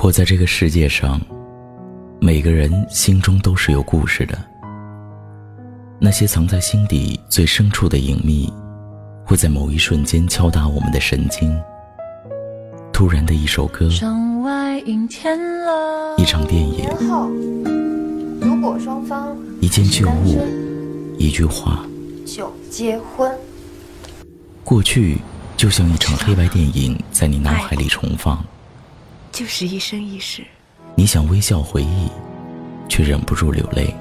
活在这个世界上，每个人心中都是有故事的。那些藏在心底最深处的隐秘，会在某一瞬间敲打我们的神经。突然的一首歌，一场电影，如果双方一件旧物，一句话，就结婚。过去就像一场黑白电影，在你脑海里重放。就是一生一世。你想微笑回忆，却忍不住流泪。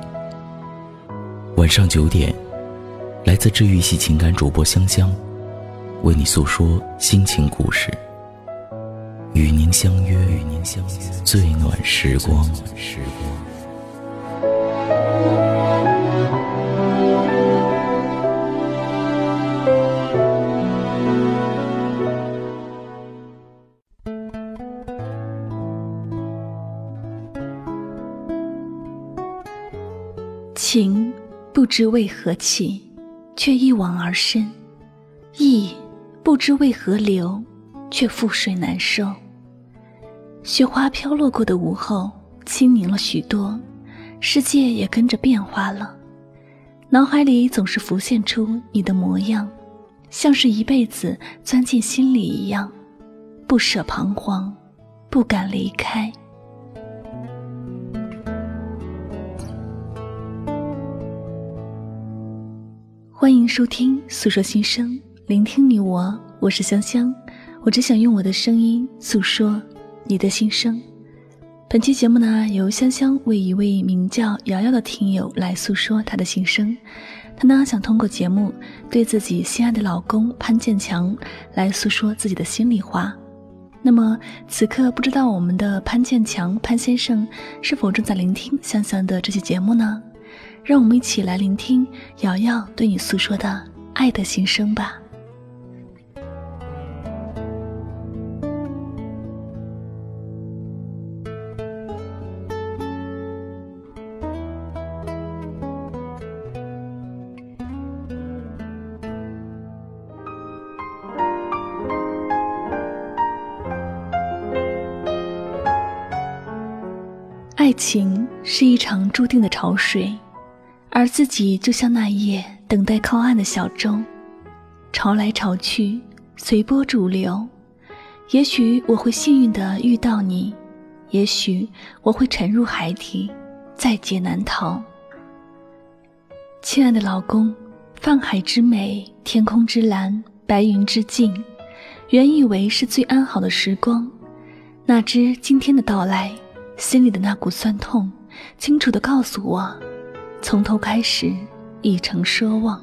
晚上九点，来自治愈系情感主播香香，为你诉说心情故事。与您相约，与您相约最暖时光。情不知为何起，却一往而深；意不知为何留，却覆水难收。雪花飘落过的午后，清明了许多，世界也跟着变化了。脑海里总是浮现出你的模样，像是一辈子钻进心里一样，不舍彷徨，不敢离开。欢迎收听《诉说心声》，聆听你我，我是香香。我只想用我的声音诉说你的心声。本期节目呢，由香香为一位名叫瑶瑶的听友来诉说她的心声。她呢，想通过节目对自己心爱的老公潘建强来诉说自己的心里话。那么此刻，不知道我们的潘建强潘先生是否正在聆听香香的这期节目呢？让我们一起来聆听瑶瑶对你诉说的爱的心声吧。爱情是一场注定的潮水。而自己就像那夜等待靠岸的小舟，潮来潮去，随波逐流。也许我会幸运的遇到你，也许我会沉入海底，在劫难逃。亲爱的老公，泛海之美，天空之蓝，白云之静，原以为是最安好的时光，哪知今天的到来，心里的那股酸痛，清楚的告诉我。从头开始，已成奢望。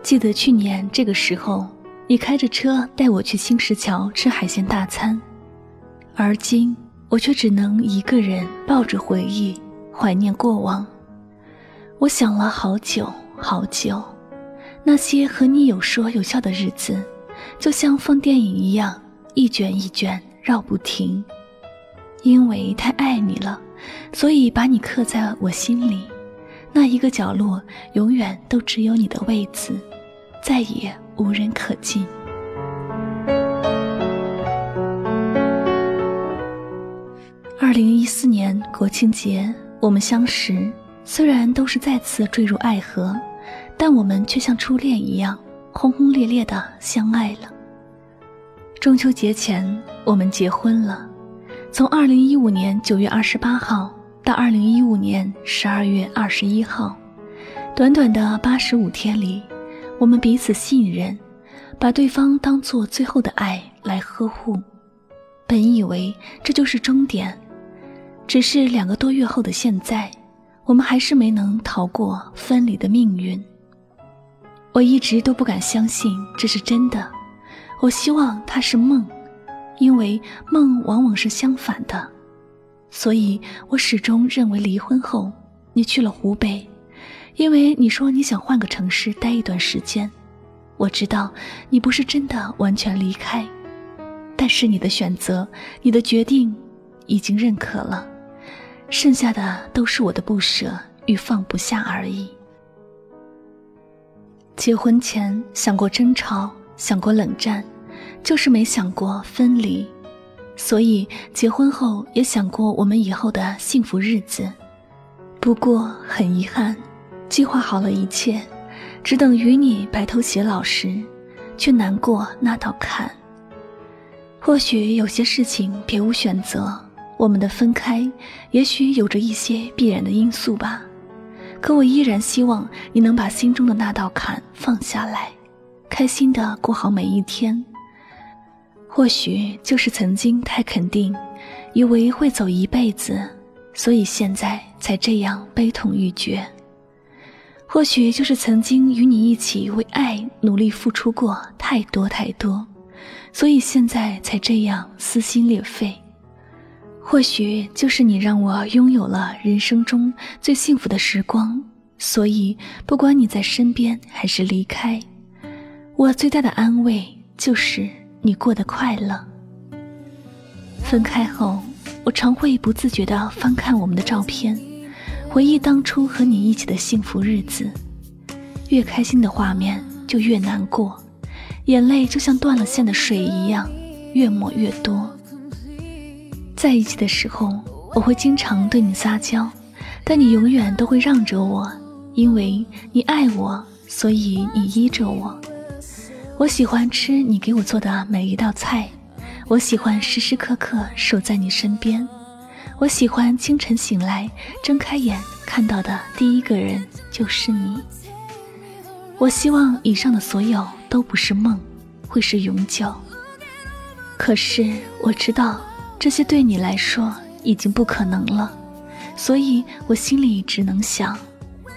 记得去年这个时候，你开着车带我去新石桥吃海鲜大餐，而今我却只能一个人抱着回忆，怀念过往。我想了好久好久，那些和你有说有笑的日子，就像放电影一样，一卷一卷绕不停。因为太爱你了。所以，把你刻在我心里，那一个角落，永远都只有你的位子，再也无人可进。二零一四年国庆节，我们相识，虽然都是再次坠入爱河，但我们却像初恋一样轰轰烈烈的相爱了。中秋节前，我们结婚了。从二零一五年九月二十八号到二零一五年十二月二十一号，短短的八十五天里，我们彼此信任，把对方当做最后的爱来呵护。本以为这就是终点，只是两个多月后的现在，我们还是没能逃过分离的命运。我一直都不敢相信这是真的，我希望它是梦。因为梦往往是相反的，所以我始终认为离婚后你去了湖北，因为你说你想换个城市待一段时间。我知道你不是真的完全离开，但是你的选择，你的决定已经认可了，剩下的都是我的不舍与放不下而已。结婚前想过争吵，想过冷战。就是没想过分离，所以结婚后也想过我们以后的幸福日子。不过很遗憾，计划好了一切，只等与你白头偕老时，却难过那道坎。或许有些事情别无选择，我们的分开，也许有着一些必然的因素吧。可我依然希望你能把心中的那道坎放下来，开心的过好每一天。或许就是曾经太肯定，以为会走一辈子，所以现在才这样悲痛欲绝。或许就是曾经与你一起为爱努力付出过太多太多。所以现在才这样撕心裂肺，或许就是你让我拥有了人生中最幸福的时光。所以不管你在身边还是离开，我最大的安慰就是你过得快乐。分开后，我常会不自觉地翻看我们的照片，回忆当初和你一起的幸福日子。越开心的画面就越难过。眼泪就像断了线的水一样，越抹越多。在一起的时候，我会经常对你撒娇，但你永远都会让着我，因为你爱我，所以你依着我。我喜欢吃你给我做的每一道菜，我喜欢时时刻刻守在你身边，我喜欢清晨醒来睁开眼看到的第一个人就是你。我希望以上的所有。都不是梦，会是永久。可是我知道，这些对你来说已经不可能了，所以我心里只能想，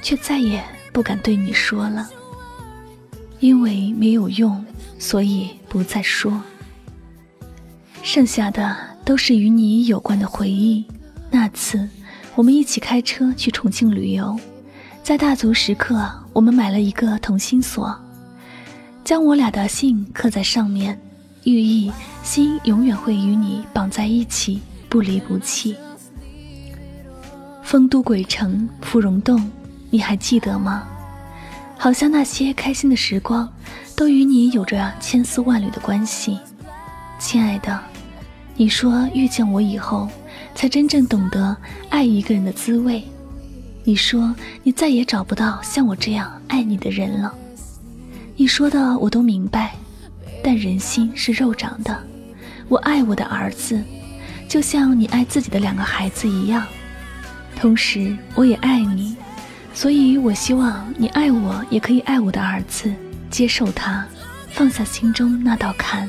却再也不敢对你说了。因为没有用，所以不再说。剩下的都是与你有关的回忆。那次，我们一起开车去重庆旅游，在大足时刻，我们买了一个同心锁。将我俩的姓刻在上面，寓意心永远会与你绑在一起，不离不弃。丰都鬼城芙蓉洞，你还记得吗？好像那些开心的时光，都与你有着千丝万缕的关系。亲爱的，你说遇见我以后，才真正懂得爱一个人的滋味。你说你再也找不到像我这样爱你的人了。你说的我都明白，但人心是肉长的。我爱我的儿子，就像你爱自己的两个孩子一样。同时，我也爱你，所以我希望你爱我，也可以爱我的儿子，接受他，放下心中那道坎，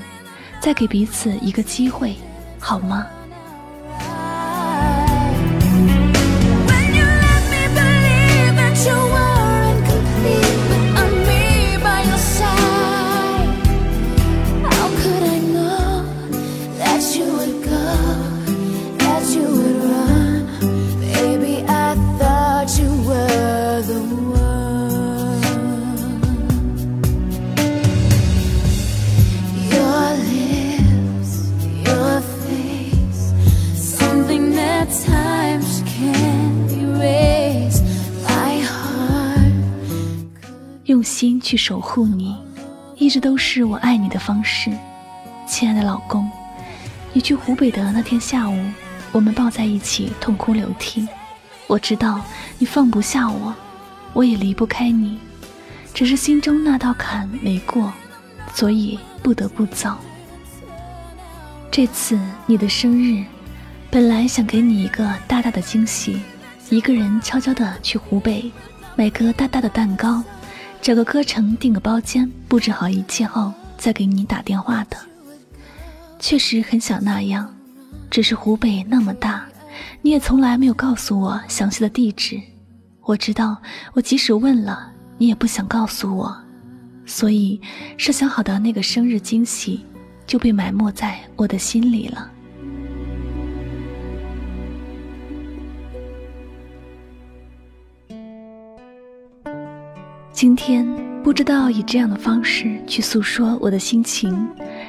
再给彼此一个机会，好吗？去守护你，一直都是我爱你的方式，亲爱的老公。你去湖北的那天下午，我们抱在一起痛哭流涕。我知道你放不下我，我也离不开你，只是心中那道坎没过，所以不得不走。这次你的生日，本来想给你一个大大的惊喜，一个人悄悄的去湖北，买个大大的蛋糕。找个歌城订个包间，布置好一切后再给你打电话的。确实很想那样，只是湖北那么大，你也从来没有告诉我详细的地址。我知道，我即使问了，你也不想告诉我，所以设想好的那个生日惊喜就被埋没在我的心里了。今天不知道以这样的方式去诉说我的心情，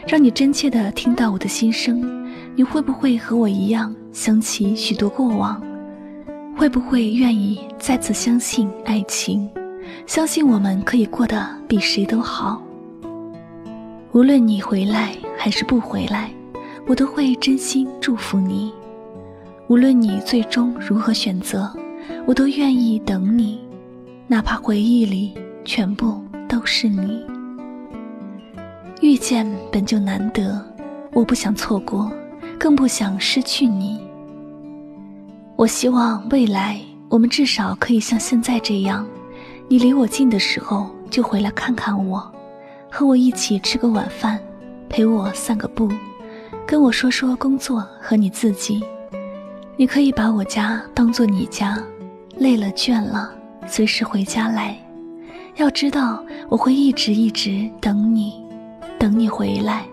让你真切的听到我的心声，你会不会和我一样想起许多过往？会不会愿意再次相信爱情，相信我们可以过得比谁都好？无论你回来还是不回来，我都会真心祝福你。无论你最终如何选择，我都愿意等你，哪怕回忆里全部都是你。遇见本就难得，我不想错过，更不想失去你。我希望未来我们至少可以像现在这样，你离我近的时候就回来看看我，和我一起吃个晚饭，陪我散个步，跟我说说工作和你自己。你可以把我家当做你家，累了倦了，随时回家来。要知道我会一直一直等你，等你回来，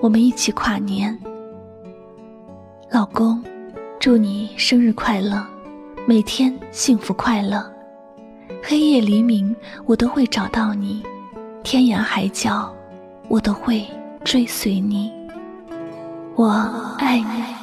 我们一起跨年。老公。祝你生日快乐，每天幸福快乐。黑夜黎明，我都会找到你；天涯海角，我都会追随你。我爱你。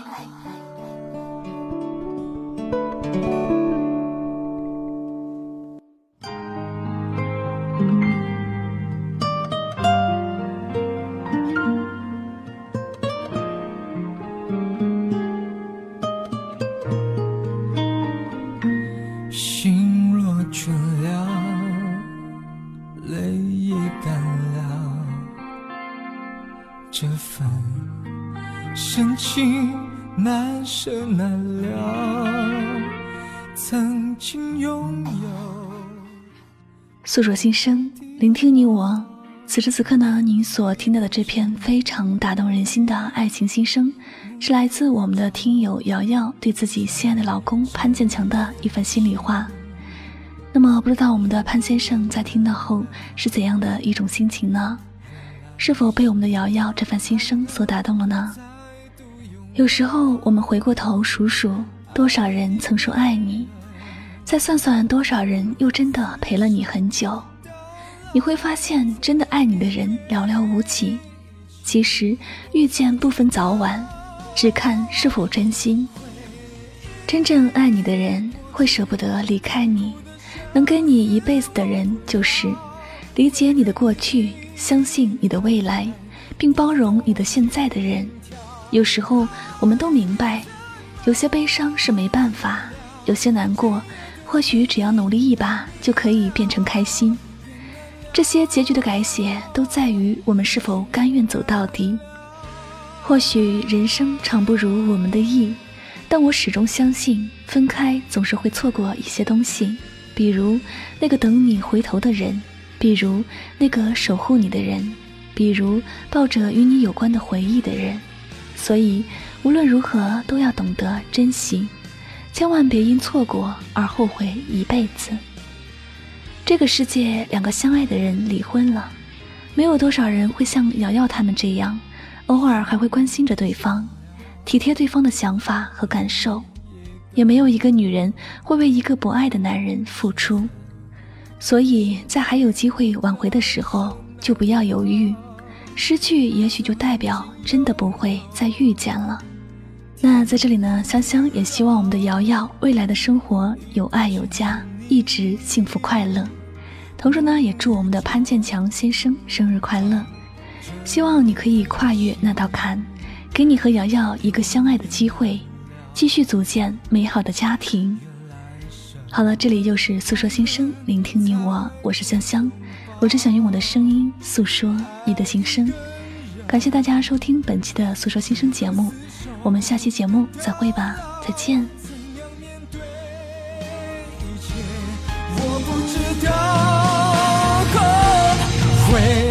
诉说心声，聆听你我。此时此刻呢，您所听到的这篇非常打动人心的爱情心声，是来自我们的听友瑶瑶对自己心爱的老公潘建强的一番心里话。那么，不知道我们的潘先生在听到后是怎样的一种心情呢？是否被我们的瑶瑶这番心声所打动了呢？有时候我们回过头数数，多少人曾说爱你，再算算多少人又真的陪了你很久，你会发现，真的爱你的人寥寥无几。其实遇见不分早晚，只看是否真心。真正爱你的人会舍不得离开你，能跟你一辈子的人就是理解你的过去，相信你的未来，并包容你的现在的人。有时候，我们都明白，有些悲伤是没办法，有些难过，或许只要努力一把就可以变成开心。这些结局的改写，都在于我们是否甘愿走到底。或许人生常不如我们的意，但我始终相信，分开总是会错过一些东西，比如那个等你回头的人，比如那个守护你的人，比如抱着与你有关的回忆的人。所以，无论如何都要懂得珍惜，千万别因错过而后悔一辈子。这个世界，两个相爱的人离婚了，没有多少人会像瑶瑶他们这样，偶尔还会关心着对方，体贴对方的想法和感受。也没有一个女人会为一个不爱的男人付出。所以在还有机会挽回的时候，就不要犹豫。失去也许就代表真的不会再遇见了。那在这里呢，香香也希望我们的瑶瑶未来的生活有爱有家，一直幸福快乐。同时呢，也祝我们的潘建强先生生日快乐，希望你可以跨越那道坎，给你和瑶瑶一个相爱的机会，继续组建美好的家庭。好了，这里又是诉说心声，聆听你我，我是香香。我只想用我的声音诉说你的心声。感谢大家收听本期的《诉说心声》节目，我们下期节目再会吧，再见。我不知道会。